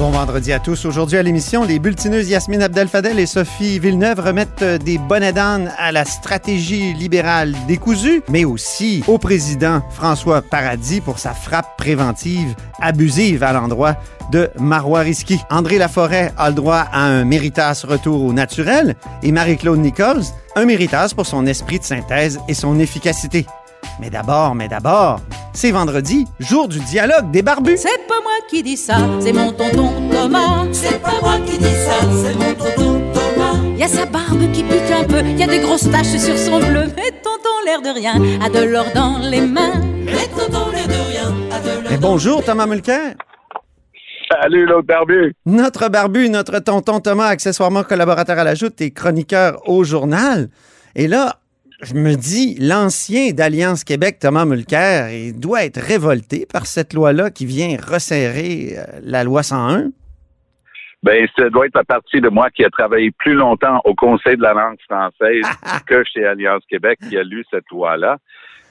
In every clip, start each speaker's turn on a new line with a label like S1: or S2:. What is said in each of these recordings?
S1: Bon vendredi à tous. Aujourd'hui à l'émission, les bulletineuses Yasmine Abdel-Fadel et Sophie Villeneuve remettent euh, des bonnets d'âne à la stratégie libérale décousue, mais aussi au président François Paradis pour sa frappe préventive abusive à l'endroit de Marois Risky. André Laforêt a le droit à un méritas retour au naturel et Marie-Claude Nichols un méritas pour son esprit de synthèse et son efficacité. Mais d'abord, mais d'abord, c'est vendredi, jour du dialogue des barbus.
S2: C'est pas moi qui dis ça, c'est mon tonton Thomas.
S3: C'est pas moi qui dis ça, c'est mon tonton Thomas.
S2: Y a sa barbe qui pique un peu, y a des grosses taches sur son bleu. Mais tonton, l'air de rien, a de l'or dans les mains.
S3: Mais tonton, l'air de rien, a de l'or
S1: Mais bonjour Thomas Mulcair.
S4: Salut l'autre barbu.
S1: Notre barbu, notre tonton Thomas, accessoirement collaborateur à la Joute et chroniqueur au journal. Et là, je me dis, l'ancien d'Alliance Québec, Thomas Mulcair, il doit être révolté par cette loi-là qui vient resserrer euh, la loi 101.
S4: Ben, ça doit être la partie de moi qui a travaillé plus longtemps au Conseil de la langue française que chez Alliance Québec qui a lu cette loi-là.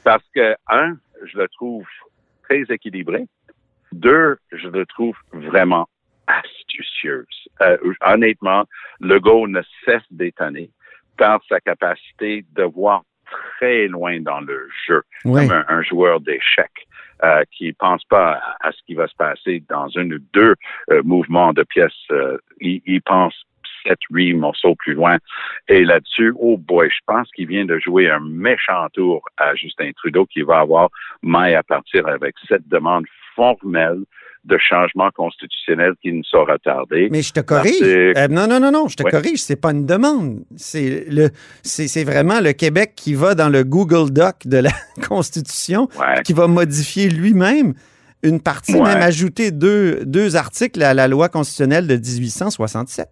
S4: Parce que, un, je le trouve très équilibré. Deux, je le trouve vraiment astucieuse. Euh, honnêtement, Legault ne cesse d'étonner par sa capacité de voir très loin dans le jeu,
S1: Oui.
S4: comme un, un joueur d'échecs euh, qui pense pas à, à ce qui va se passer dans un ou deux euh, mouvements de pièces. euh, il, il pense sept, huit morceaux plus loin. Et là-dessus, oh boy, je pense qu'il vient de jouer un méchant tour à Justin Trudeau qui va avoir maille à partir avec cette demande formelle de changement constitutionnel qui ne saura tarder.
S1: Mais je te corrige. Euh, non, non, non, non, je te
S4: Ouais.
S1: corrige. C'est pas une demande. C'est le, c'est c'est vraiment le Québec qui va dans le Google Doc de la Constitution,
S4: Ouais.
S1: qui va modifier lui-même une partie,
S4: Ouais.
S1: même ajouter deux, deux articles à la loi constitutionnelle de 1867.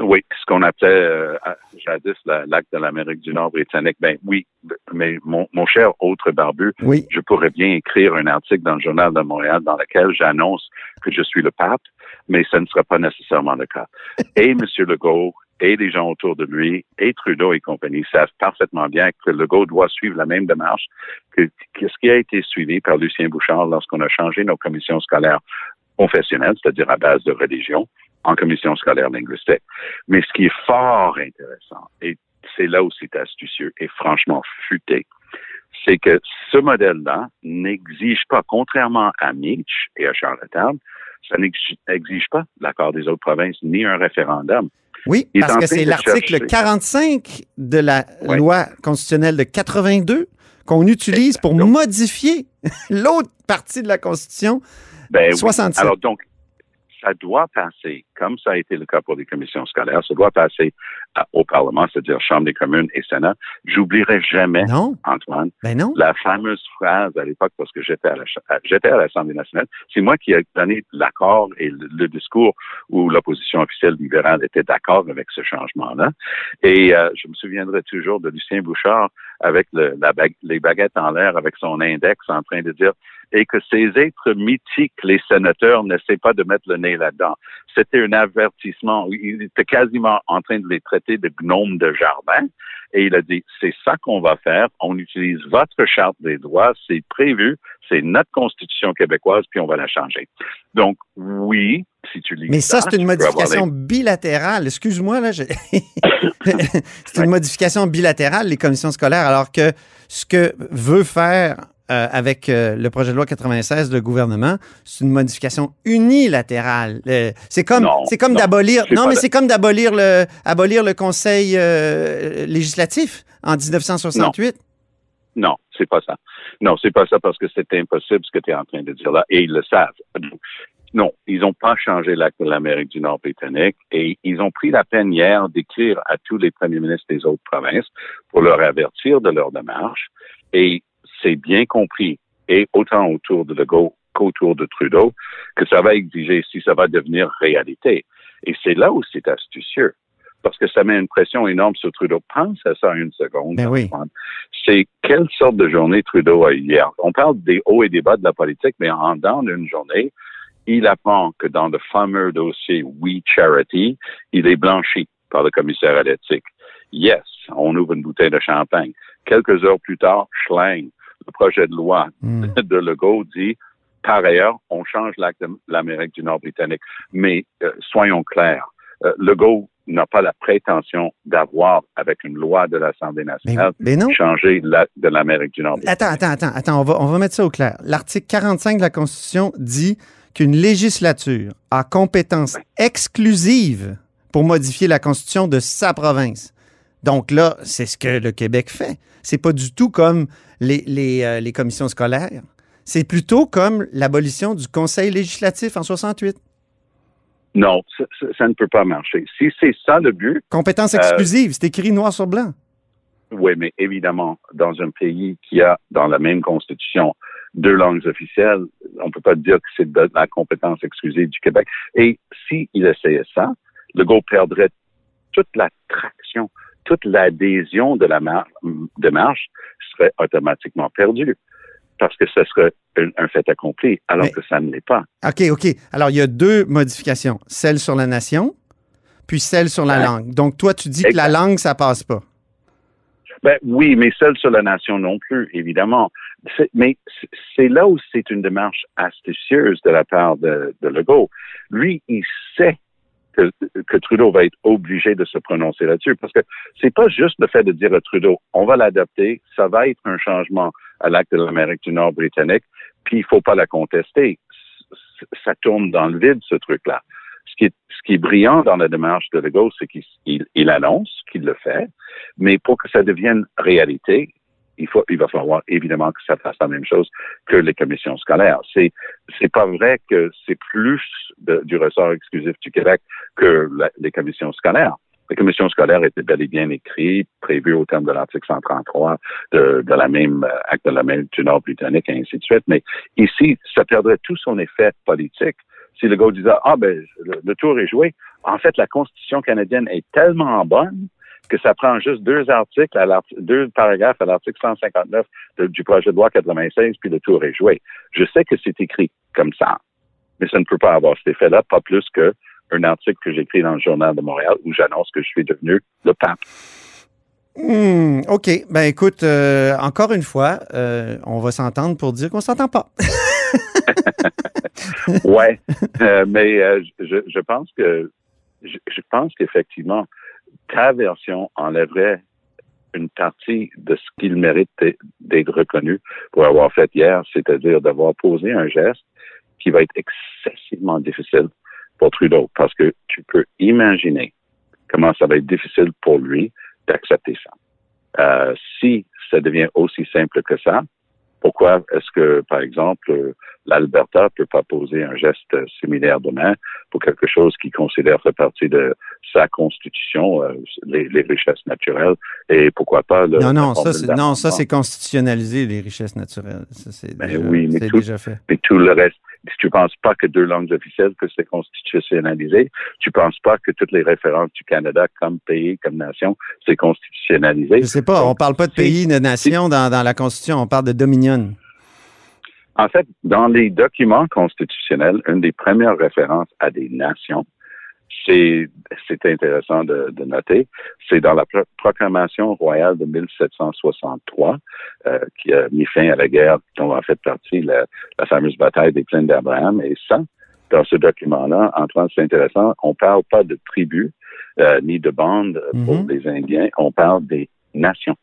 S4: Oui, ce qu'on appelait euh, jadis la- l'acte de l'Amérique du Nord britannique. Ben oui, mais mon, mon cher autre barbu,
S1: Oui.
S4: je pourrais bien écrire un article dans le Journal de Montréal dans lequel j'annonce que je suis le pape, mais ce ne sera pas nécessairement le cas. Et M. Legault et les gens autour de lui et Trudeau et compagnie savent parfaitement bien que Legault doit suivre la même démarche que, que ce qui a été suivi par Lucien Bouchard lorsqu'on a changé nos commissions scolaires confessionnelles, c'est-à-dire à base de religion, en commission scolaire linguistique. Mais ce qui est fort intéressant, et c'est là où c'est astucieux et franchement futé, c'est que ce modèle-là n'exige pas, contrairement à Mitch et à Charlottetown, ça n'exige pas l'accord des autres provinces ni un référendum.
S1: Oui, parce que c'est l'article
S4: chercher.
S1: 45 de la
S4: Ouais.
S1: loi constitutionnelle de 82 qu'on utilise pour modifier l'autre partie de la Constitution,
S4: Ben oui.
S1: 67.
S4: Alors donc, ça doit passer, comme ça a été le cas pour les commissions scolaires, ça doit passer à- au Parlement, c'est-à-dire Chambre des communes et Sénat. J'oublierai jamais,
S1: non,
S4: Antoine,
S1: ben non.
S4: la fameuse phrase à l'époque, parce que j'étais à la cha- à- j'étais à l'Assemblée nationale, c'est moi qui ai donné l'accord et le, le discours où l'opposition officielle libérale était d'accord avec ce changement-là. Et euh, je me souviendrai toujours de Lucien Bouchard avec le- la bague- les baguettes en l'air, avec son index, en train de dire et que ces êtres mythiques, les sénateurs, n'essaient pas de mettre le nez là-dedans. C'était un avertissement. Il était quasiment en train de les traiter de gnomes de jardin. Et il a dit, c'est ça qu'on va faire. On utilise votre charte des droits. C'est prévu. C'est notre constitution québécoise, puis on va la changer. Donc, oui, si tu lis
S1: Mais ça, c'est une modification
S4: les-
S1: bilatérale. Excuse-moi, là. je- c'est une modification bilatérale, les commissions scolaires, alors que ce que veut faire euh, avec euh, le projet de loi 96 le gouvernement, c'est une modification unilatérale. Euh, c'est comme,
S4: Non,
S1: c'est comme
S4: non,
S1: d'abolir. Non, mais c'est comme d'abolir le, abolir le Conseil législatif en 1968.
S4: Non, c'est pas ça. Non, c'est pas ça parce que c'est impossible ce que tu es en train de dire là, et ils le savent. Non, ils n'ont pas changé l'acte de l'Amérique du Nord britannique et ils ont pris la peine hier d'écrire à tous les premiers ministres des autres provinces pour leur avertir de leur démarche. Et c'est bien compris, et autant autour de Legault qu'autour de Trudeau, que ça va exiger si ça va devenir réalité. Et c'est là où c'est astucieux parce que ça met une pression énorme sur Trudeau. Pense à ça une seconde.
S1: Ben oui.
S4: C'est quelle sorte de journée Trudeau a eu hier? On parle des hauts et des bas de la politique, mais en dans une journée, il apprend que dans le fameux dossier We Charity, il est blanchi par le commissaire à l'éthique. Yes, on ouvre une bouteille de champagne. Quelques heures plus tard, schling, le projet de loi
S1: Hmm.
S4: de Legault dit par ailleurs, on change l'acte de l'Amérique du Nord britannique. Mais euh, soyons clairs, euh, Legault n'a pas la prétention d'avoir, avec une loi de l'Assemblée nationale,
S1: mais
S4: changé l'acte de l'Amérique du Nord.
S1: Attends, attends, attends, attends, on va, on va mettre ça au clair. L'article 45 de la Constitution dit qu'une législature a compétence exclusive pour modifier la Constitution de sa province. Donc là, c'est ce que le Québec fait. C'est pas du tout comme les, les, euh, les commissions scolaires. C'est plutôt comme l'abolition du Conseil législatif en 68.
S4: Non, ça, ça- ça ne peut pas marcher. Si c'est ça le but,
S1: Compétence
S4: Euh,
S1: exclusive, c'est écrit noir sur blanc.
S4: Oui, mais évidemment, dans un pays qui a dans la même constitution deux langues officielles, on ne peut pas dire que c'est de la compétence exclusive du Québec. Et s'il essayait ça, Legault perdrait toute la traction, toute l'adhésion de la mar- démarche serait automatiquement perdue parce que ce serait un, fait accompli, alors
S1: Mais-
S4: que ça ne l'est pas.
S1: OK, OK. Alors, il y a deux modifications. Celle sur la nation, puis celle sur la
S4: Ouais.
S1: langue. Donc, toi, tu dis que la langue, ça passe pas.
S4: Ben oui, mais seul sur la nation non plus, évidemment. Mais c'est là où c'est une démarche astucieuse de la part de, Legault. Lui, il sait que, Trudeau va être obligé de se prononcer là-dessus, parce que c'est pas juste le fait de dire à Trudeau, on va l'adopter, ça va être un changement à l'acte de l'Amérique du Nord britannique, puis il faut pas la contester. Ça tourne dans le vide, ce truc-là. Ce qui, est, brillant dans la démarche de Legault, c'est qu'il il- il annonce qu'il le fait, mais pour que ça devienne réalité, il, faut, il va falloir évidemment que ça fasse la même chose que les commissions scolaires. C'est c'est pas vrai que c'est plus du ressort exclusif du Québec que les commissions scolaires. Les commissions scolaires étaient bel et bien écrites, prévues au terme de l'article 133 de, de la même euh, acte de la même du Nord britannique et ainsi de suite. Mais ici, ça perdrait tout son effet politique si le gars disait ah ben le tour est joué. En fait, la Constitution canadienne est tellement bonne que ça prend juste deux articles, à deux paragraphes à l'article 159 de- du projet de loi 96, puis le tour est joué. Je sais que c'est écrit comme ça, mais ça ne peut pas avoir cet effet-là, pas plus que un article que j'écris dans le Journal de Montréal où j'annonce que je suis devenu le pape.
S1: Hmm, OK. Ben écoute, euh, encore une fois, euh, on va s'entendre pour dire qu'on s'entend pas.
S4: ouais, Euh, mais je, je pense que je, je pense qu'effectivement, ta version enlèverait une partie de ce qu'il mérite d'être- reconnu pour avoir fait hier, c'est-à-dire d'avoir posé un geste qui va être excessivement difficile pour Trudeau, parce que tu peux imaginer comment ça va être difficile pour lui d'accepter ça. Euh, si ça devient aussi simple que ça, pourquoi est-ce que, par exemple, l'Alberta peut pas poser un geste similaire demain pour quelque chose qui considère faire partie de sa constitution, euh, les, les richesses naturelles, et pourquoi pas le
S1: non, non, ça, c'est, non, ça, c'est constitutionnalisé, les richesses naturelles. Ça, c'est
S4: Ben
S1: déjà,
S4: oui, mais
S1: c'est
S4: tout-
S1: déjà fait.
S4: Mais tout le reste, si tu penses pas que deux langues officielles, que c'est constitutionnalisé, tu penses pas que toutes les références du Canada comme pays, comme nation, c'est constitutionnalisé.
S1: Je sais pas, on parle pas de pays, de nation dans, dans la Constitution, on parle de dominion.
S4: En fait, dans les documents constitutionnels, une des premières références à des nations, c'est intéressant de, de noter, c'est dans la pro- proclamation royale de 1763 euh, qui a mis fin à la guerre dont a fait partie la, la fameuse bataille des plaines d'Abraham. Et ça, dans ce document-là, en France, c'est intéressant, on parle pas de tribus euh, ni de bandes pour
S1: Mhm.
S4: les Indiens, on parle des nations.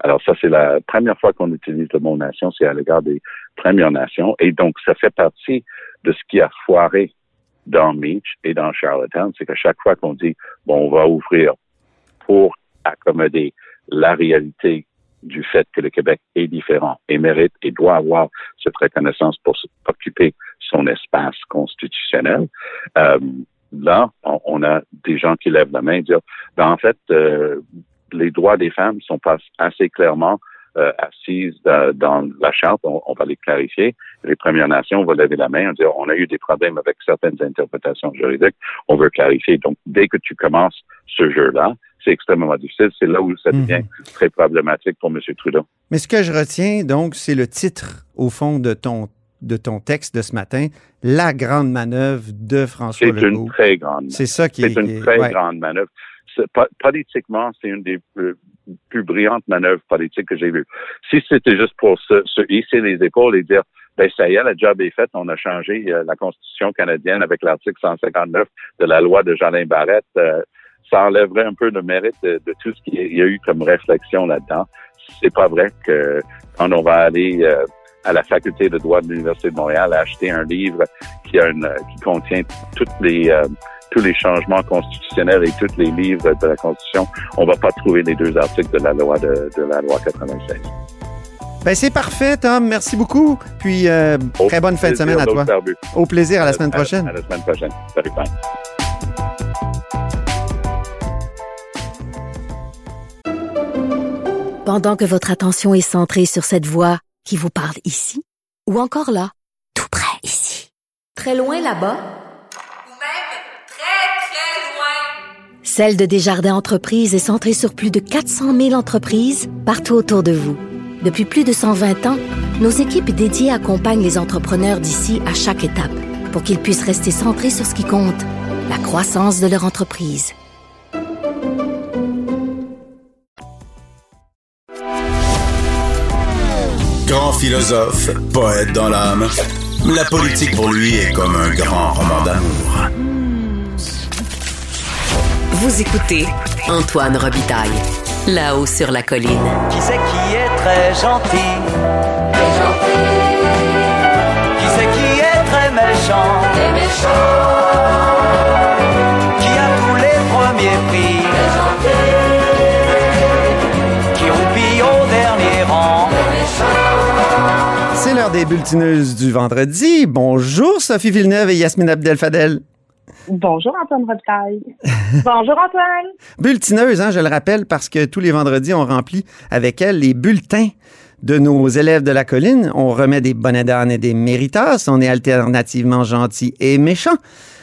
S4: Alors ça, c'est la première fois qu'on utilise le mot nation, c'est à l'égard des Premières Nations. Et donc, ça fait partie de ce qui a foiré dans Meach et dans Charlottetown, c'est qu'à chaque fois qu'on dit, bon, on va ouvrir pour accommoder la réalité du fait que le Québec est différent et mérite et doit avoir cette reconnaissance pour occuper son espace constitutionnel. Euh, là, on, a des gens qui lèvent la main et disent, ben, en fait, euh, les droits des femmes sont pas assez clairement euh, assises dans la charte, on, va les clarifier. Les Premières Nations vont lever la main et dire on a eu des problèmes avec certaines interprétations juridiques, on veut clarifier. Donc, dès que tu commences ce jeu-là, c'est extrêmement difficile. C'est là où ça mhm. devient très problématique pour M. Trudeau.
S1: Mais ce que je retiens, donc, c'est le titre, au fond, de ton de ton texte de ce matin, la grande manœuvre de François
S4: Legault. C'est une très grande.
S1: C'est ça qui
S4: est. C'est une très grande manœuvre. Politiquement, c'est une des plus, brillantes manœuvres politiques que j'ai vues. Si c'était juste pour se, hisser les épaules et dire ben ça y est, le job est fait, on a changé euh, la Constitution canadienne avec l'article 159 de la loi de Jeanlin Barrette. Euh, ça enlèverait un peu le mérite de, tout ce qu'il y a eu comme réflexion là-dedans. C'est pas vrai que quand on va aller euh, à la faculté de droit de l'Université de Montréal acheter un livre qui a une, qui contient toutes les euh, tous les changements constitutionnels et tous les livres de la Constitution, on va pas trouver les deux articles de la loi de, de la loi 96.
S1: Ben c'est parfait, Tom. Merci beaucoup. Puis euh, très bonne fin de semaine à toi. Au plaisir. À la semaine prochaine.
S4: À, la semaine prochaine. Salut, bye.
S5: Pendant que votre attention est centrée sur cette voix qui vous parle ici, ou encore là, tout près ici, très loin là-bas,
S6: ou même très, très loin,
S5: Celle de Desjardins Entreprises est centrée sur plus de 400 000 entreprises partout autour de vous. Depuis plus de 120 ans, nos équipes dédiées accompagnent les entrepreneurs d'ici à chaque étape pour qu'ils puissent rester centrés sur ce qui compte, la croissance de leur entreprise.
S7: Grand philosophe, poète dans l'âme, la politique pour lui est comme un grand roman d'amour.
S8: Vous écoutez Antoine Robitaille, là-haut sur la colline.
S3: Qui c'est qui est très gentil? Très gentil. Qui c'est qui est très méchant? Très méchant. Qui a tous les premiers prix? Très gentil. Qui roupille au dernier rang?
S1: C'est l'heure des bulletineuses du vendredi. Bonjour Sophie Villeneuve et Yasmine Abdel-Fadel.
S9: Bonjour Antoine Robitaille. Bonjour Antoine.
S1: Bulletineuses, hein, je le rappelle, parce que tous les vendredis, on remplit avec elle les bulletins de nos élèves de la colline. On remet des bonnets d'âne et des méritas. On est alternativement gentils et méchants.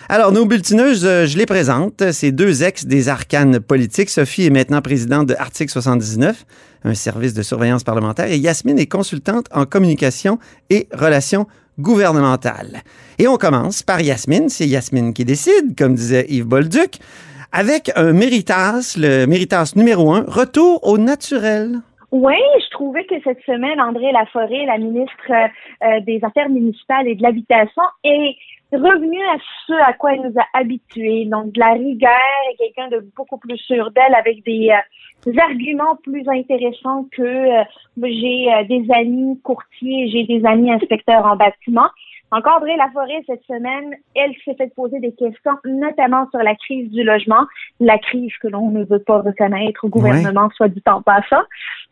S1: Alors, nos bulletineuses, euh, je les présente. C'est deux ex des arcanes politiques. Sophie est maintenant présidente de Article 79, un service de surveillance parlementaire, et Yasmine est consultante en communication et relations gouvernementales. Et on commence par Yasmine. C'est Yasmine qui décide, comme disait Yves Bolduc, avec un méritas, le méritas numéro un, retour au naturel.
S9: Oui, je trouvais que cette semaine, André Laforêt, la ministre euh, des Affaires municipales et de l'Habitation, est revenu à ce à quoi elle nous a habitués, donc de la rigueur et quelqu'un de beaucoup plus sûr d'elle avec des, euh, arguments plus intéressants que euh, j'ai euh, des amis courtiers, j'ai des amis inspecteurs en bâtiment. Donc, André Laforêt, cette semaine, elle s'est fait poser des questions, notamment sur la crise du logement, la crise que l'on ne veut pas reconnaître au gouvernement, soit du temps passant.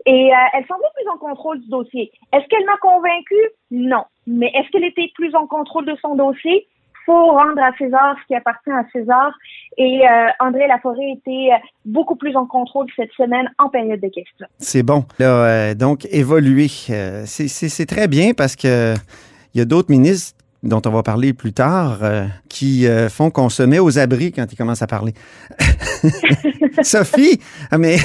S9: Et elle semblait plus en contrôle du dossier. Est-ce qu'elle m'a convaincue? Non. Mais est-ce qu'elle était plus en contrôle de son dossier? Faut rendre à César ce qui appartient à César. Et euh, André Laforêt était beaucoup plus en contrôle cette semaine en période de questions.
S1: C'est bon. Euh, donc, évoluer, euh, c'est très bien parce que il y a d'autres ministres dont on va parler plus tard, qui font qu'on se met aux abris quand ils commencent à parler. Sophie, mais,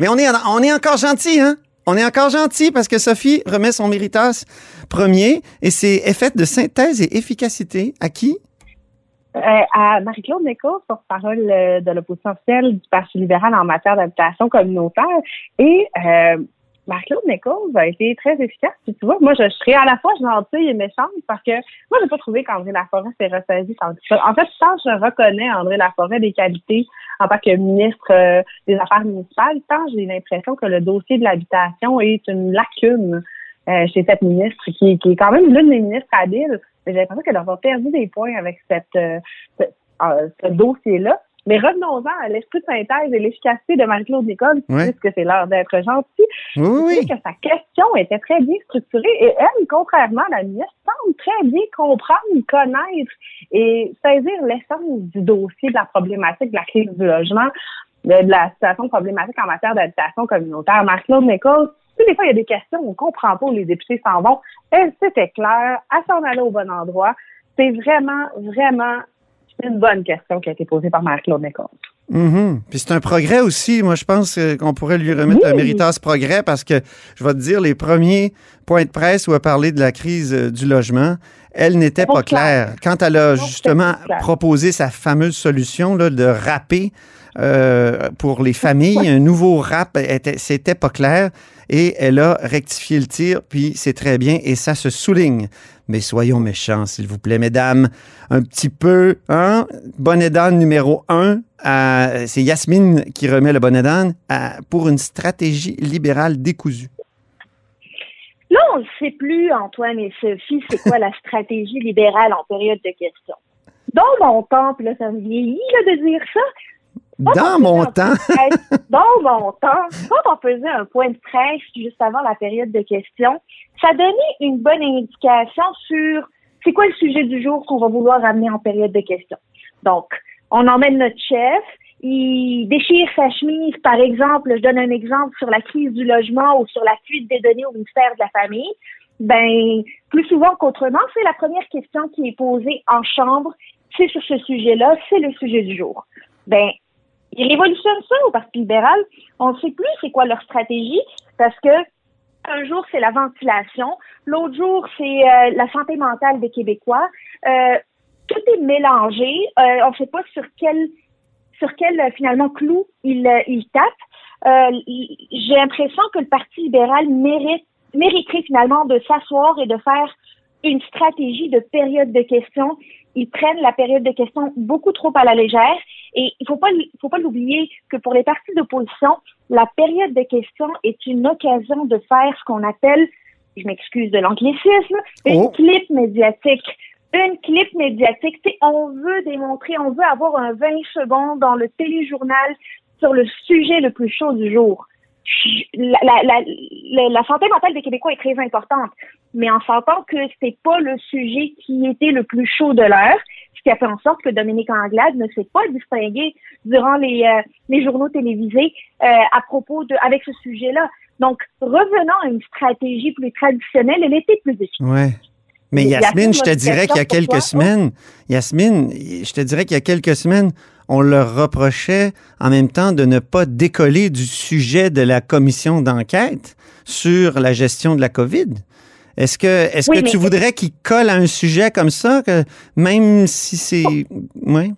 S1: mais on, est, on est encore gentil, hein? On est encore gentil parce que Sophie remet son méritas premier et c'est effet de synthèse et efficacité à qui?
S9: Euh, à Marie-Claude Nichols, porte-parole euh, de l'opposition officielle du Parti libéral en matière d'habitation communautaire. Et euh, Marie-Claude Nichols a été très efficace. tu vois, moi, je, serais à la fois gentille et méchante parce que moi, j'ai pas trouvé qu'André Laforêt s'est ressaisi. En fait, tant je reconnais André Laforêt des qualités en tant que ministre des Affaires municipales, tant j'ai l'impression que le dossier de l'habitation est une lacune chez cette ministre qui, est quand même l'une des ministres habiles j'ai l'impression qu'elle aura perdu des points avec cette, euh, ce, euh, ce dossier-là.
S10: Mais revenons-en à l'esprit de synthèse et l'efficacité de Marie-Claude Nicole,
S1: Ouais.
S10: puisque c'est l'heure d'être gentil.
S1: Oui, oui,
S10: que sa question était très bien structurée et elle, contrairement à la ministre, semble très bien comprendre, connaître et saisir l'essence du dossier de la problématique de la crise du logement, de, de la situation problématique en matière d'habitation communautaire. Marc-Claude Nichols, tu sais, des fois, il y a des questions, on comprend pas où les députés s'en vont. Elle, c'était clair, elle s'en allait au bon endroit. C'est vraiment, vraiment une bonne question qui a été posée par Marc-Claude Nichols.
S1: Mhm. Puis c'est un progrès aussi. Moi, je pense euh, qu'on pourrait lui remettre un méritas progrès parce que, je vais te dire, les premiers points de presse où elle parlait de la crise euh, du logement, elle n'était
S10: Pas
S1: pas
S10: clair.
S1: claire. Quand elle a justement proposé sa fameuse solution là, de rapper euh, pour les familles, un nouveau rap, était- c'était pas clair. Et elle a rectifié le tir, puis c'est très bien, et ça se souligne. Mais soyons méchants, s'il vous plaît, mesdames. Un petit peu, hein? Bonnet d'âne numéro un, à- c'est Yasmine qui remet le bonnet d'âne pour une stratégie libérale décousue.
S9: Là, on ne sait plus, Antoine et Sophie, c'est quoi la stratégie libérale en période de questions. Dans mon là, ça me vieillit là, de dire ça. Quand
S1: Dans
S9: on
S1: mon temps,
S9: presse- dans mon temps, quand on faisait un point de presse juste avant la période de questions, ça donnait une bonne indication sur c'est quoi le sujet du jour qu'on va vouloir amener en période de questions. Donc, on emmène notre chef, il déchire sa chemise, par exemple, je donne un exemple sur la crise du logement ou sur la fuite des données au ministère de la Famille. Ben, plus souvent qu'autrement, c'est la première question qui est posée en chambre. C'est sur ce sujet-là, c'est le sujet du jour. Ben, ils révolutionnent ça au Parti libéral. On ne sait plus c'est quoi leur stratégie parce que un jour, c'est la ventilation. L'autre jour, c'est euh, la santé mentale des Québécois. Euh, tout est mélangé. Euh, on ne sait pas sur quel sur quel euh, finalement clou il, euh, il tape. Euh, J'ai l'impression que le Parti libéral mérite mériterait finalement de s'asseoir et de faire une stratégie de période de questions. Ils prennent la période de questions beaucoup trop à la légère et il faut pas il faut pas l'oublier que pour les partis d'opposition, la période de questions est une occasion de faire ce qu'on appelle, je m'excuse de l'anglicisme, une
S1: Oh.
S9: clip médiatique. Une clip médiatique, sais, on veut démontrer, on veut avoir un 20 secondes dans le téléjournal sur le sujet le plus chaud du jour. La, la, la, la santé mentale des Québécois est très importante, mais en sentant que c'est pas le sujet qui était le plus chaud de l'heure, ce qui a fait en sorte que Dominique Anglade ne s'est pas distingué durant les, euh, les journaux télévisés euh, à propos de avec ce sujet-là. Donc, revenons à une stratégie plus traditionnelle, elle était plus efficace.
S1: Ouais. Mais Yasmine,
S9: Yasmine,
S1: je te dirais qu'il y a quelques
S9: toi.
S1: semaines, Yasmine, je te dirais qu'il y a quelques semaines, on leur reprochait en même temps de ne pas décoller du sujet de la commission d'enquête sur la gestion de la COVID. Est-ce que, est-ce
S9: Oui,
S1: que tu voudrais qu'ils collent à un sujet comme ça, que même si c'est. Oui.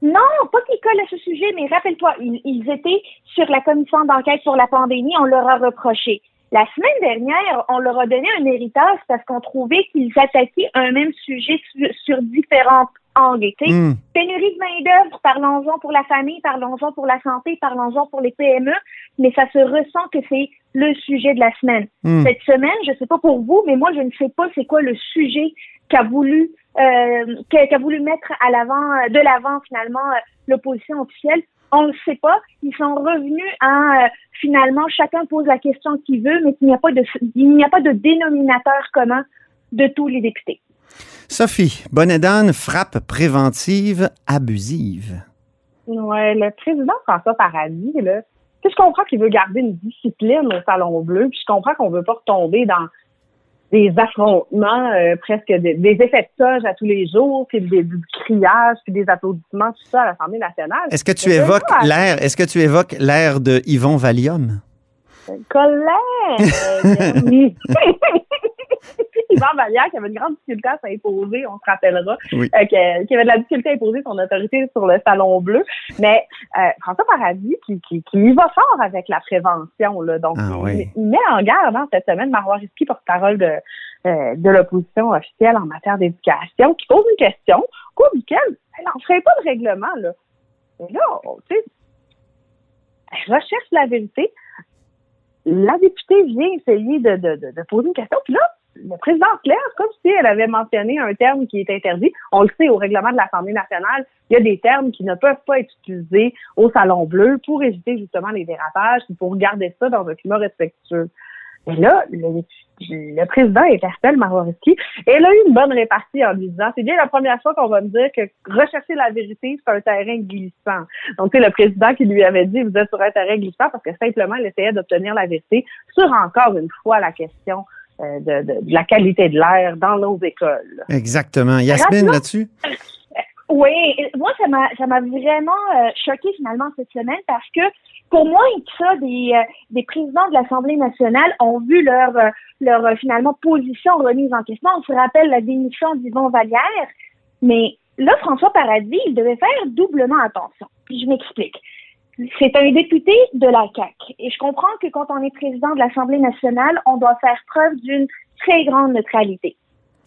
S9: Non, pas qu'ils collent à ce sujet, mais rappelle-toi, ils, ils étaient sur la commission d'enquête sur la pandémie, on leur a reproché. La semaine dernière, on leur a donné un héritage parce qu'on trouvait qu'ils attaquaient un même sujet sur, sur différents angles.
S1: Hmm.
S9: Pénurie de main-d'œuvre, parlons-en pour la famille, parlons-en pour la santé, parlons-en pour les PME, mais ça se ressent que c'est le sujet de la semaine.
S1: Hmm.
S9: Cette semaine, je sais pas pour vous, mais moi, je ne sais pas c'est quoi le sujet qu'a voulu euh, qu'a voulu mettre à l'avant, de l'avant finalement euh, l'opposition officielle. On ne sait pas. Ils sont revenus à euh, finalement chacun pose la question qu'il veut, mais qu'il n'y a pas de il n'y a pas de dénominateur commun de tous les députés.
S1: Sophie, Bonnet-d'âne, frappe préventive abusive.
S10: Ouais, le président François Paradis, là, je comprends qu'il veut garder une discipline au Salon Bleu, puis je comprends qu'on veut pas retomber dans des affrontements, euh, presque des, des effets de toge à tous les jours, puis des, du criage, puis des applaudissements, tout ça à l'Assemblée nationale.
S1: Est-ce que tu évoques l'air, est-ce que tu évoques l'air de Yvon Valium?
S10: Colère! Yvan Vallière qui avait une grande difficulté à s'imposer, on se rappellera,
S1: Oui.
S10: euh, qui avait de la difficulté à imposer son autorité sur le Salon Bleu. Mais euh, François Paradis, qui, qui, qui y va fort avec la prévention, là, donc
S1: Ah
S10: il,
S1: oui.
S10: il met en garde hein, cette semaine Marois Risky, porte-parole de, euh, de l'opposition officielle en matière d'éducation, qui pose une question au cours duquel elle n'en ferait pas de règlement. Là. Et là, tu sais, elle recherche la vérité. La députée vient essayer de, de, de, de poser une question, puis là, le président Claire, comme si elle avait mentionné un terme qui est interdit. On le sait, au règlement de l'Assemblée nationale, il y a des termes qui ne peuvent pas être utilisés au Salon Bleu pour éviter justement les dérapages, pour garder ça dans un climat respectueux. Et là, le, président interpelle et elle a eu une bonne répartie en lui disant, c'est bien la première fois qu'on va me dire que rechercher la vérité, c'est un terrain glissant. Donc, c'est le président qui lui avait dit, vous êtes sur un terrain glissant parce que simplement, elle essayait d'obtenir la vérité sur encore une fois la question de, de, de, la qualité de l'air dans nos écoles.
S1: Exactement. Yasmine, là-dessus?
S9: Oui, moi, ça m'a, ça m'a vraiment euh, choqué finalement cette semaine parce que pour moi, ça, des, euh, des présidents de l'Assemblée nationale ont vu leur, euh, leur euh, finalement position remise en question. On se rappelle la démission d'Yvon Vallière, mais là, François Paradis, il devait faire doublement attention. Puis je m'explique. C'est un député de la CAC, et je comprends que quand on est président de l'Assemblée nationale, on doit faire preuve d'une très grande neutralité.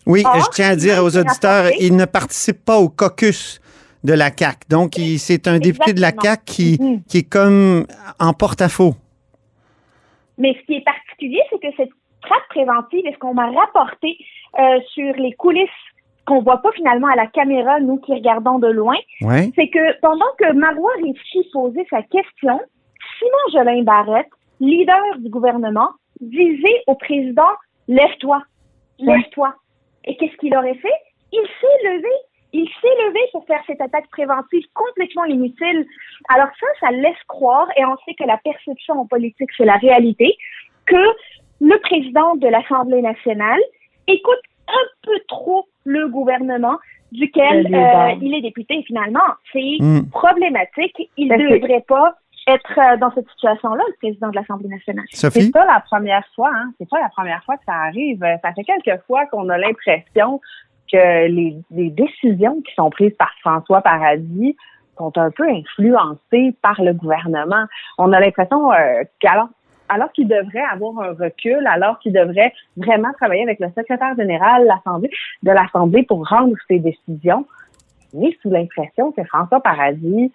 S1: Oui, Or, je tiens à dire aux auditeurs, il ne participe pas au caucus de la CAC. Donc, c'est un député de la CAC qui, mm-hmm. qui est comme en porte-à-faux.
S9: Mais ce qui est particulier, c'est que cette traque préventive, est ce qu'on m'a rapporté euh, sur les coulisses qu'on voit pas finalement à la caméra, nous qui regardons de loin,
S1: ouais.
S9: c'est que pendant que Marois Risky posait sa question, Simon Jolin Barrette, leader du gouvernement, disait au président Lève-toi, lève-toi. Et qu'est-ce qu'il aurait fait? Il s'est levé il s'est levé pour faire cette attaque préventive complètement inutile. Alors ça, ça laisse croire, et on sait que la perception en politique, c'est la réalité, que le président de l'Assemblée nationale écoute un peu trop le gouvernement duquel euh, il est député finalement. C'est mm. problématique. Il ne devrait pas être euh, dans cette situation-là, le président de l'Assemblée nationale.
S10: C'est pas la première fois, hein? C'est pas la première fois que ça arrive. Ça fait quelques fois qu'on a l'impression que les, les, décisions qui sont prises par François Paradis sont un peu influencées par le gouvernement. On a l'impression euh, qu'alors alors qu'il devrait avoir un recul, alors qu'il devrait vraiment travailler avec le secrétaire général de l'Assemblée pour rendre ses décisions, on est sous l'impression que François Paradis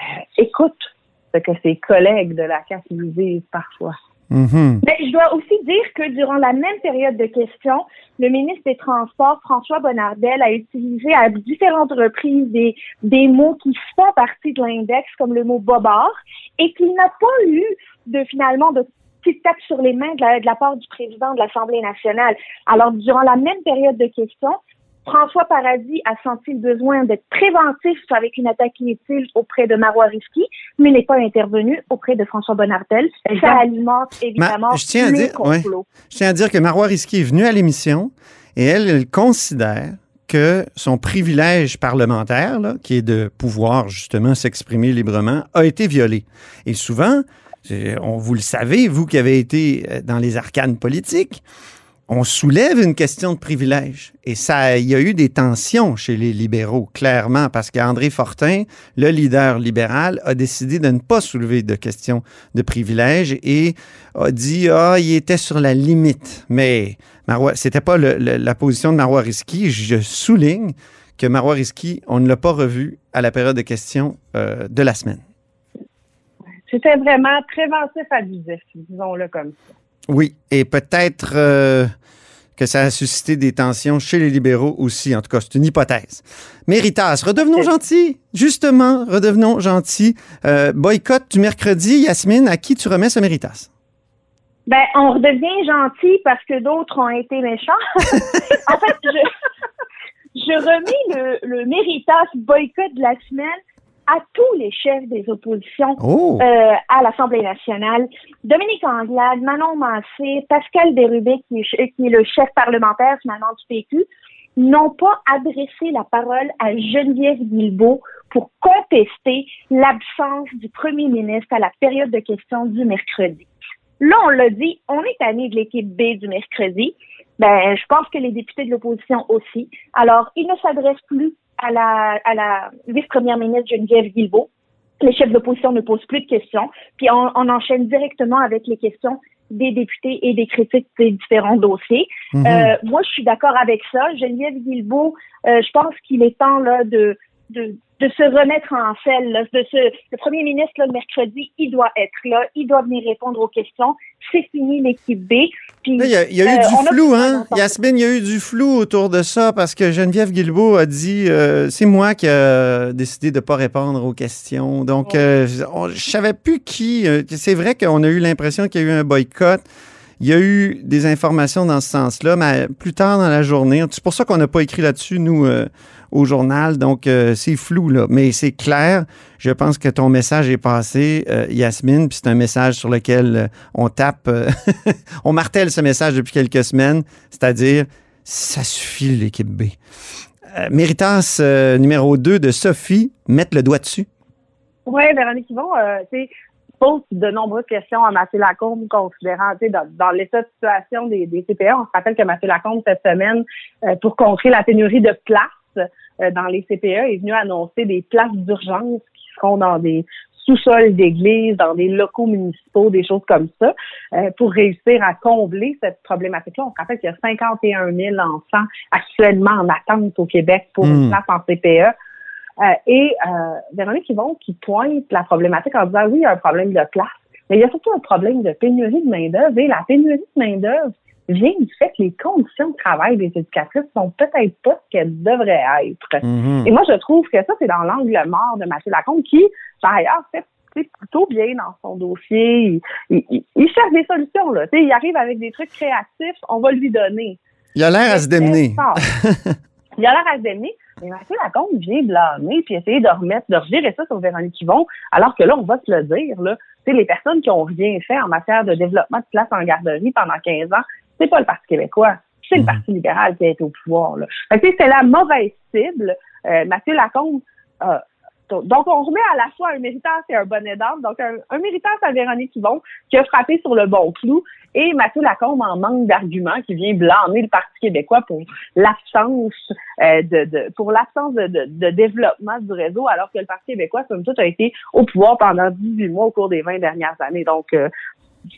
S10: euh, écoute ce que ses collègues de la CAQ lui disent parfois.
S1: Mm-hmm.
S9: Mais je dois aussi dire que durant la même période de questions, le ministre des Transports, François Bonnardel, a utilisé à différentes reprises des, des mots qui font partie de l'index, comme le mot bobard, et qu'il n'a pas eu de finalement de petite tape sur les mains de la, de la part du président de l'Assemblée nationale. Alors, durant la même période de questions, François Paradis a senti le besoin d'être préventif avec une attaque inutile auprès de Marois Risky, mais n'est pas intervenu auprès de François Bonnardel. Ça alimente évidemment
S1: Ma, je tiens à
S9: le
S1: dire. Ouais, je tiens à dire que Marois Risky est venue à l'émission et elle, elle considère que son privilège parlementaire, là, qui est de pouvoir justement s'exprimer librement, a été violé. Et souvent, on, vous le savez, vous qui avez été dans les arcanes politiques, on soulève une question de privilège. Et ça, il y a eu des tensions chez les libéraux, clairement, parce qu'André Fortin, le leader libéral, a décidé de ne pas soulever de questions de privilège et a dit, ah, il était sur la limite. Mais Marois, c'était pas la position de Marois Risky. Je souligne que Marois Risky, on ne l'a pas revu à la période de questions euh, de la semaine.
S10: C'était vraiment préventif abusif, disons-le comme ça.
S1: Oui, et peut-être euh, que ça a suscité des tensions chez les libéraux aussi. En tout cas, c'est une hypothèse. Méritas, redevenons gentils. Justement, redevenons gentils. Euh, boycott du mercredi, Yasmine, à qui tu remets ce Méritas?
S9: Ben, on redevient gentil parce que d'autres ont été méchants. en fait, je, je remets le, le Méritas boycott de la semaine à tous les chefs des oppositions
S1: oh.
S9: euh, à l'Assemblée nationale. Dominique Anglade, Manon Massé, Pascal Bérubé, qui est, qui est le chef parlementaire finalement du PQ, n'ont pas adressé la parole à Geneviève Guilbeault pour contester l'absence du premier ministre à la période de questions du mercredi. Là, on l'a dit, on est tanné de l'équipe B du mercredi. Ben, je pense que les députés de l'opposition aussi. Alors, ils ne s'adressent plus à la, à la vice-première ministre Geneviève Guilbeault. Les chefs d'opposition ne posent plus de questions. Puis on, on, enchaîne directement avec les questions des députés et des critiques des différents dossiers.
S1: Mhm.
S9: Euh, moi, je suis d'accord avec ça. Geneviève Guilbeault, euh, je pense qu'il est temps là de de, de se remettre en selle. là, De se, le premier ministre, là, le mercredi, il doit être là, il doit venir répondre aux questions. C'est fini l'équipe B. Puis,
S1: Il y a, il y a eu
S9: euh,
S1: du
S9: a
S1: flou, hein? Yasmine, il y a eu du flou autour de ça parce que Geneviève Guilbeault a dit euh, c'est moi qui ai décidé de ne pas répondre aux questions. Donc, euh, on- je savais plus qui. euh, c'est vrai qu'on a eu l'impression qu'il y a eu un boycott. Il y a eu des informations dans ce sens-là, mais plus tard dans la journée, c'est pour ça qu'on n'a pas écrit là-dessus, nous, euh, au journal. Donc, euh, c'est flou, là. Mais c'est clair. Je pense que ton message est passé, euh, Yasmine, puis c'est un message sur lequel euh, on tape, euh, on martèle ce message depuis quelques semaines, c'est-à-dire, ça suffit, l'équipe B. Euh, Méritas numéro 2 de Sophie, mettre le doigt dessus.
S10: Oui, Véronique Yvon, sais, pose de nombreuses questions à Mathieu Lacombe, considérant, tu sais, dans, dans l'état de situation des, des CPA. On se rappelle que Mathieu Lacombe, cette semaine, euh, pour contrer la pénurie de places euh, dans les CPA, est venu annoncer des places d'urgence qui seront dans des sous-sols d'églises, dans des locaux municipaux, des choses comme ça, euh, pour réussir à combler cette problématique-là. On se rappelle qu'il y a 51 000 enfants actuellement en attente au Québec pour une
S11: Mm.
S10: place en CPA. Euh, et euh, Véronique Yvon qui pointe la problématique en disant oui, il y a un problème de place, mais il y a surtout un problème de pénurie de main-d'œuvre. Et la pénurie de main-d'œuvre vient du fait que les conditions de travail des éducatrices sont peut-être pas ce qu'elles devraient être.
S11: Mhm.
S10: Et moi, je trouve que ça, c'est dans l'angle mort de Mathieu Lacombe, qui, par ailleurs, fait plutôt bien dans son dossier. Il, il- il cherche des solutions. Là. Il arrive avec des trucs créatifs, on va lui donner.
S1: Il a l'air à se démener.
S10: Il a l'air à se démener, mais Mathieu Lacombe vient blâmer puis essayer de remettre, de revirer ça sur Véronique Yvon, alors que là, on va se le dire, là, tu sais, les personnes qui ont rien fait en matière de développement de place en garderie pendant 15 ans, c'est pas le Parti québécois, c'est le Parti libéral qui a été au pouvoir. Là. Fait que, c'est la mauvaise cible. Euh, Mathieu Lacombe donc, on remet à la fois un méritant et un bonnet d'âme. Donc, un, un méritant à Véronique Yvon qui a frappé sur le bon clou et Mathieu Lacombe en manque d'arguments qui vient blâmer le Parti québécois pour l'absence euh, de, de- pour l'absence de, de- de développement du réseau alors que le Parti québécois, comme tout, a été au pouvoir pendant 18 mois au cours des 20 dernières années. Donc, euh,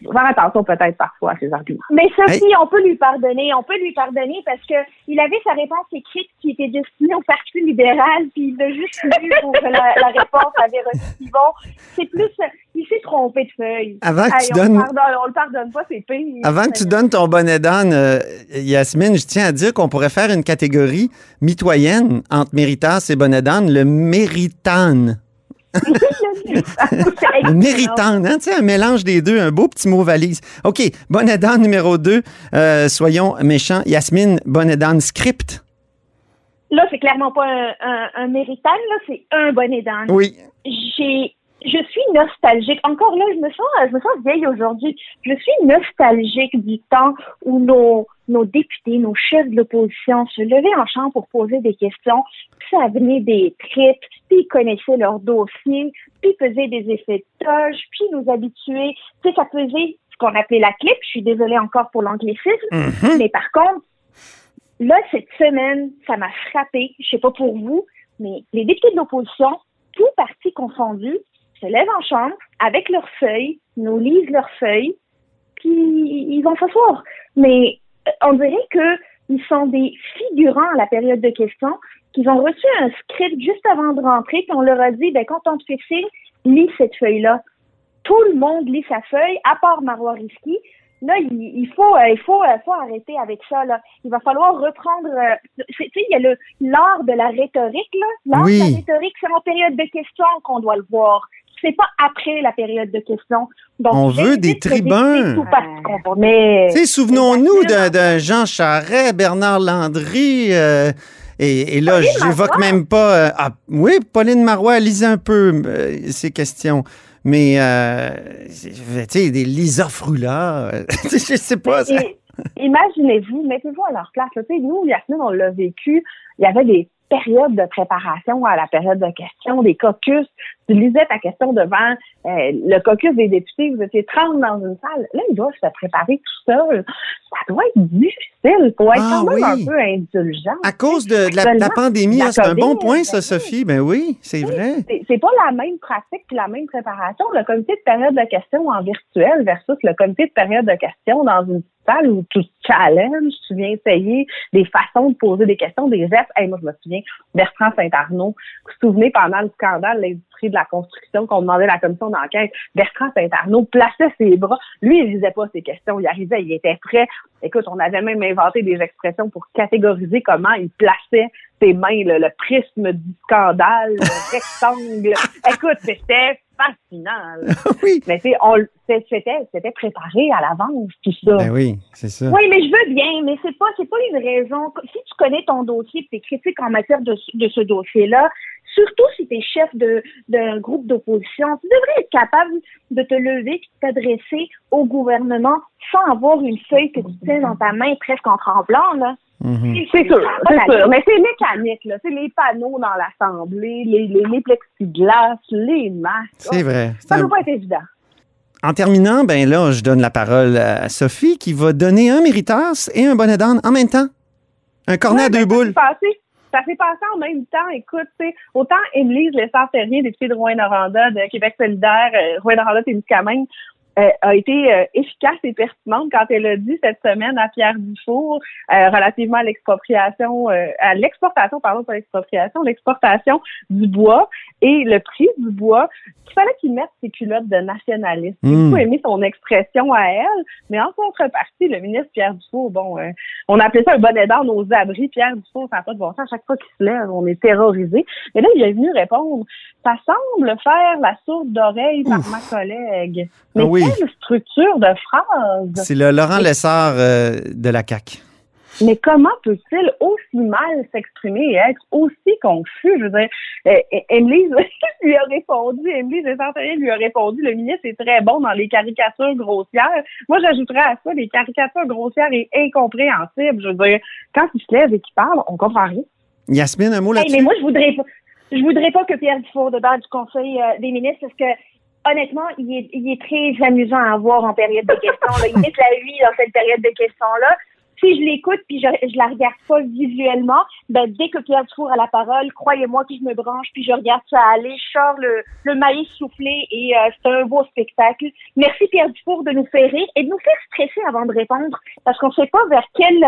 S10: faut faire attention peut-être parfois à ces arguments.
S9: Mais Sophie, on peut lui pardonner, on peut lui pardonner parce que il avait sa réponse écrite qui était destinée au Parti libéral, puis il l'a juste lu pour la, la réponse à Véronique Yvon. C'est plus, il s'est trompé de feuille.
S1: Avant que
S10: Hey,
S1: tu
S10: on,
S1: donnes-
S10: le pardonne, on le pardonne pas, c'est pire.
S1: Avant que tu donnes ton bonnet d'âne, euh, Yasmine, je tiens à dire qu'on pourrait faire une catégorie mitoyenne entre Méritas et bonnet d'âne, le méritane. Le méritane, hein, un mélange des deux, un beau petit mot valise. OK, bonnet d'âne numéro 2, soyons méchants. Yasmine, bonnet d'âne script?
S9: Là, c'est clairement pas un, un, un méritane, là, c'est un bonnet d'âne.
S1: Oui.
S9: J'ai, je suis nostalgique. Encore là, je me sens, je me sens vieille aujourd'hui. Je suis nostalgique du temps où nos, nos députés, nos chefs de l'opposition se levaient en chambre pour poser des questions. Ça venait des tripes, puis connaissaient leur dossier, puis faisaient des effets de toge, puis nous habituaient. Tu sais, ça faisait ce qu'on appelait la clip. Je suis désolée encore pour l'anglicisme.
S11: Mhm.
S9: Mais par contre, Là, cette semaine, ça m'a frappé. Je sais pas pour vous, mais les députés de l'opposition, tous partis confondus, se lèvent en chambre avec leurs feuilles, nous lisent leurs feuilles, puis ils vont s'asseoir. Mais euh, on dirait que ils sont des figurants à la période de questions, qu'ils ont reçu un script juste avant de rentrer, puis on leur a dit, ben quand on te fait signe, lis cette feuille-là. Tout le monde lit sa feuille, à part Marois Risky. Là, il, il faut, euh, il faut, euh, faut arrêter avec ça. Là. Il va falloir reprendre. euh, tu sais, il y a le l'art de la rhétorique là. L'art
S1: Oui.
S9: de la rhétorique, c'est en période de questions qu'on doit le voir. C'est pas après la période de questions. Donc,
S1: On veut des tribuns. souvenons-nous de, de Jean Charest, Bernard Landry, euh, et, et là, j'évoque même pas. euh, ah, oui, Pauline Marois, lisez un peu euh, ces questions. Mais, euh, tu sais, des Lisa Frula, je sais pas. ça-
S10: Imaginez-vous, mettez-vous à leur place. sais, nous, Yasmine, on l'a vécu. Il y avait des périodes de préparation à la période de questions, des caucus. Tu lisais ta question devant euh, le caucus des députés. Vous étiez 30 dans une salle. Là, ils doivent se préparer tout seuls. Ça doit être difficile. Faut être
S1: Ah
S10: quand même
S1: oui.
S10: un peu indulgent.
S1: À cause de, de la, pandémie, c'est un bon point, ça, Sophie. Ben oui, c'est vrai.
S10: c'est pas la même pratique puis la même préparation. Le comité de période de questions en virtuel versus le comité de période de questions dans une municipal où tu challenges, tu viens essayer des façons de poser des questions, des gestes. Hey, moi, je me souviens, Bertrand Saint-Arnaud, vous vous souvenez, pendant le scandale de de la construction qu'on demandait à la commission d'enquête, Bertrand Saint-Arnaud plaçait ses bras. Lui, il lisait pas ses questions. Il arrivait, il était prêt. Écoute, on avait même inventé des expressions pour catégoriser comment il plaçait ses mains, le, le prisme du scandale, le rectangle. Écoute, c'était fascinant.
S1: oui.
S10: Mais tu sais, on c'était préparé à l'avance tout ça.
S1: Ben oui, c'est ça.
S9: Oui, mais je veux bien, mais c'est pas c'est pas une raison. Si tu connais ton dossier, tu es critique en matière de, de ce dossier-là, surtout si tu es chef de d'un groupe d'opposition, tu devrais être capable de te lever et de t'adresser au gouvernement sans avoir une feuille que tu tiens dans ta main presque en tremblant là.
S1: Mhm.
S10: C'est sûr, c'est sûr. Mais c'est mécanique, là. C'est les panneaux dans l'Assemblée, les, les, les plexiglas, les masques.
S1: C'est vrai. C'est
S10: Ça ne
S1: un-
S10: doit pas être évident.
S1: En terminant, ben là, je donne la parole à Sophie qui va donner un méritas et un bonnet d'âne en même temps. Un cornet à deux
S10: ben,
S1: boules.
S10: passé- Ça s'est passé en même temps. Écoute, tu sais, autant Émilie Lessard-Terrien, députée de Rouen-Noranda, de Québec solidaire, euh, Rouen-Noranda-Témiscamingue, euh, a été euh, efficace et pertinente quand elle a dit cette semaine à Pierre Dufour euh, relativement à l'expropriation, euh, à l'exportation, pardon, pas l'expropriation, l'exportation du bois et le prix du bois, qu'il fallait qu'il mette ses culottes de nationaliste. J'ai
S1: Mm.
S10: beaucoup aimé son expression à elle, mais en contrepartie, le ministre Pierre Dufour, bon, euh, on appelait ça un bonnet d'âne aux abris. Pierre Dufour, ça n'a pas de bon sens. À chaque fois qu'il se lève, on est terrorisé. Mais là, il est venu répondre. Ça semble faire la sourde d'oreille par ma collègue. Mais
S1: Ah oui.
S10: quelle structure de phrase!
S1: C'est le Laurent Lessard euh, de la CAQ.
S10: Mais comment peut-il aussi mal s'exprimer et être aussi confus? Je veux dire, euh, Emily lui a répondu, Emily Desanterier lui a répondu, le ministre est très bon dans les caricatures grossières. Moi, j'ajouterais à ça les caricatures grossières et incompréhensibles. Je veux dire, quand il se lève et qu'il parle, on comprend rien.
S1: Yasmine, un mot
S9: Hey,
S1: là-dessus?
S9: mais moi, je voudrais pas, je voudrais pas que Pierre Dufour débarque du Conseil euh, des ministres parce que, honnêtement, il est, il est très amusant à voir en période de questions. Là. Il met la vie dans cette période de questions-là. Si je l'écoute puis je, je la regarde pas visuellement, ben dès que Pierre Dufour a la parole, croyez-moi que je me branche puis je regarde ça aller, je sors le, le maïs soufflé et euh, c'est un beau spectacle. Merci Pierre Dufour de nous faire rire et de nous faire stresser avant de répondre parce qu'on sait pas vers quel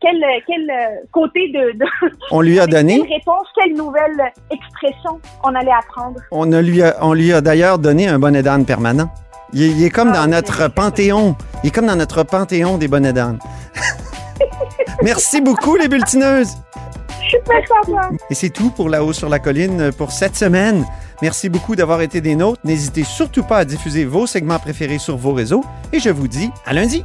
S9: quel quel euh, côté de, de
S1: On lui a donné?
S9: Quelle réponse, quelle nouvelle expression on allait apprendre?
S1: On, a lui a, on lui a d'ailleurs donné un bonnet d'âne permanent. Il est, il est comme
S9: Ah,
S1: dans notre panthéon. Il est comme dans notre panthéon des bonnets d'âne. Merci beaucoup, les bulletineuses. Et c'est tout pour La Haut sur la Colline pour cette semaine. Merci beaucoup d'avoir été des nôtres. N'hésitez surtout pas à diffuser vos segments préférés sur vos réseaux. Et je vous dis à lundi.